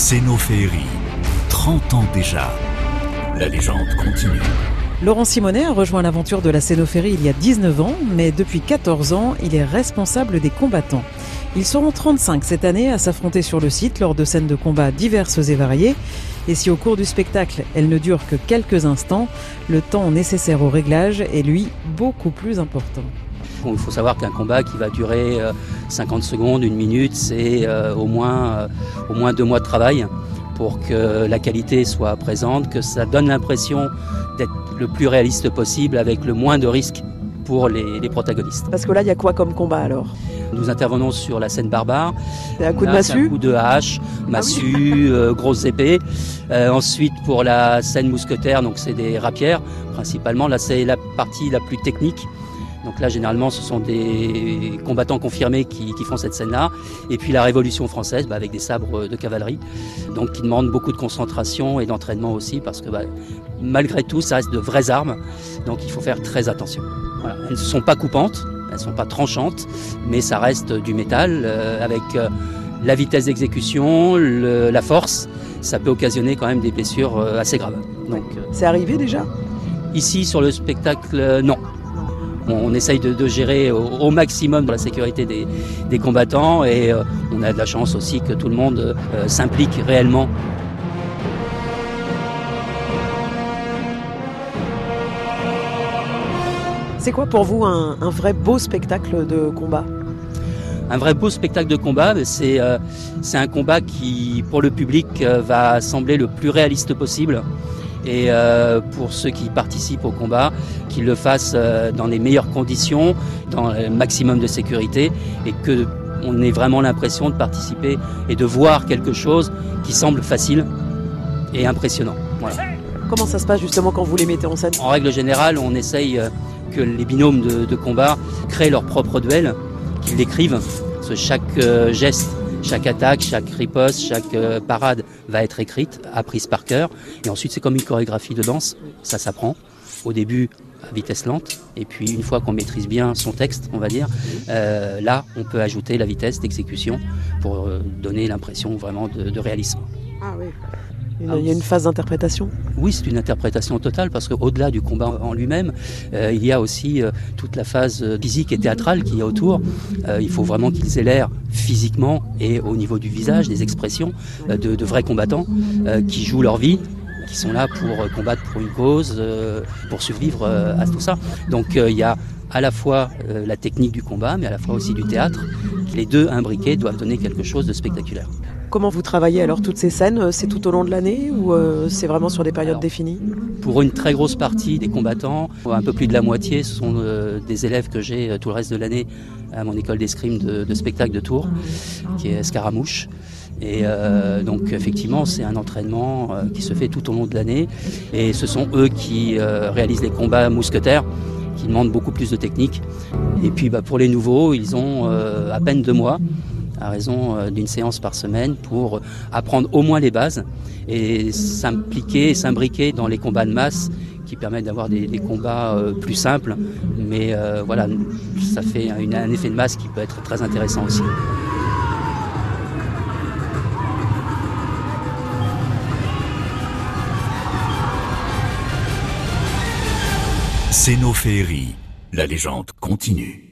Cénophéerie, 30 ans déjà. La légende continue. Laurent Simonet a rejoint l'aventure de la Cénophérie il y a 19 ans, mais depuis 14 ans, il est responsable des combattants. Ils seront 35 cette année à s'affronter sur le site lors de scènes de combat diverses et variées. Et si au cours du spectacle, elles ne durent que quelques instants, le temps nécessaire au réglage est lui beaucoup plus important. Il faut savoir qu'un combat qui va durer 50 euh, secondes, une minute, c'est euh, au, moins, euh, au moins deux mois de travail pour que la qualité soit présente, que ça donne l'impression d'être le plus réaliste possible avec le moins de risques pour les, protagonistes. Parce que là, il y a quoi comme combat alors? Nous intervenons sur la scène barbare. C'est un coup de massue Un coup de hache, ah massue, euh, grosse épée. Euh, ensuite, pour la scène mousquetaire, donc c'est des rapières principalement. Là, c'est la partie la plus technique. Donc là, généralement, ce sont des combattants confirmés qui, font cette scène-là. Et puis la Révolution française, bah, avec des sabres de cavalerie, donc qui demandent beaucoup de concentration et d'entraînement aussi, parce que bah, malgré tout, ça reste de vraies armes. Donc il faut faire très attention. Elles ne sont pas coupantes, elles ne sont pas tranchantes, mais ça reste du métal euh, avec euh, la vitesse d'exécution, la force. Ça peut occasionner quand même des blessures euh, assez graves. Donc, c'est arrivé déjà? Ici, sur le spectacle, non. On essaye de, gérer au, maximum la sécurité des, combattants et euh, on a de la chance aussi que tout le monde euh, s'implique réellement. C'est quoi pour vous un, vrai beau spectacle de combat? Un vrai beau spectacle de combat, euh, c'est un combat qui, pour le public, va sembler le plus réaliste possible et euh, pour ceux qui participent au combat, qu'ils le fassent euh, dans les meilleures conditions, dans le maximum de sécurité et que on ait vraiment l'impression de participer et de voir quelque chose qui semble facile et impressionnant. Comment ça se passe justement quand vous les mettez en scène? En règle générale, on essaye euh, que les binômes de, de combat créent leur propre duel, qu'ils l'écrivent. Chaque geste chaque attaque, chaque riposte, chaque euh, parade va être écrite, apprise par cœur. Et ensuite, c'est comme une chorégraphie de danse. Ça s'apprend. Au début, à vitesse lente. Et puis, une fois qu'on maîtrise bien son texte, on va dire, euh, là, on peut ajouter la vitesse d'exécution pour euh, donner l'impression vraiment de, de réalisme. Ah oui. Il y a une phase d'interprétation Oui, c'est une interprétation totale parce qu'au-delà du combat en lui-même, euh, il y a aussi euh, toute la phase euh, physique et théâtrale qui est autour. il faut vraiment qu'ils aient l'air physiquement et au niveau du visage, des expressions de, vrais combattants qui jouent leur vie qui sont là pour combattre pour une cause, pour survivre à tout ça. Donc il y a à la fois la technique du combat, mais à la fois aussi du théâtre. Les deux imbriqués doivent donner quelque chose de spectaculaire. Comment vous travaillez alors toutes ces scènes C'est tout au long de l'année ou euh, c'est vraiment sur des périodes définies? Pour une très grosse partie des combattants, un peu plus de la moitié, ce sont euh, des élèves que j'ai euh, tout le reste de l'année à mon école d'escrime de, spectacle de Tours, qui est Scaramouche. Et donc effectivement, c'est un entraînement qui se fait tout au long de l'année. Et ce sont eux qui réalisent les combats mousquetaires qui demandent beaucoup plus de technique. Et puis bah, pour les nouveaux, ils ont à peine deux mois à raison euh, d'une séance par semaine pour apprendre au moins les bases et s'impliquer et s'imbriquer dans les combats de masse qui permettent d'avoir des, combats euh, plus simples. Mais euh, voilà, ça fait un effet de masse qui peut être très intéressant aussi. Cénophéerie, la légende continue.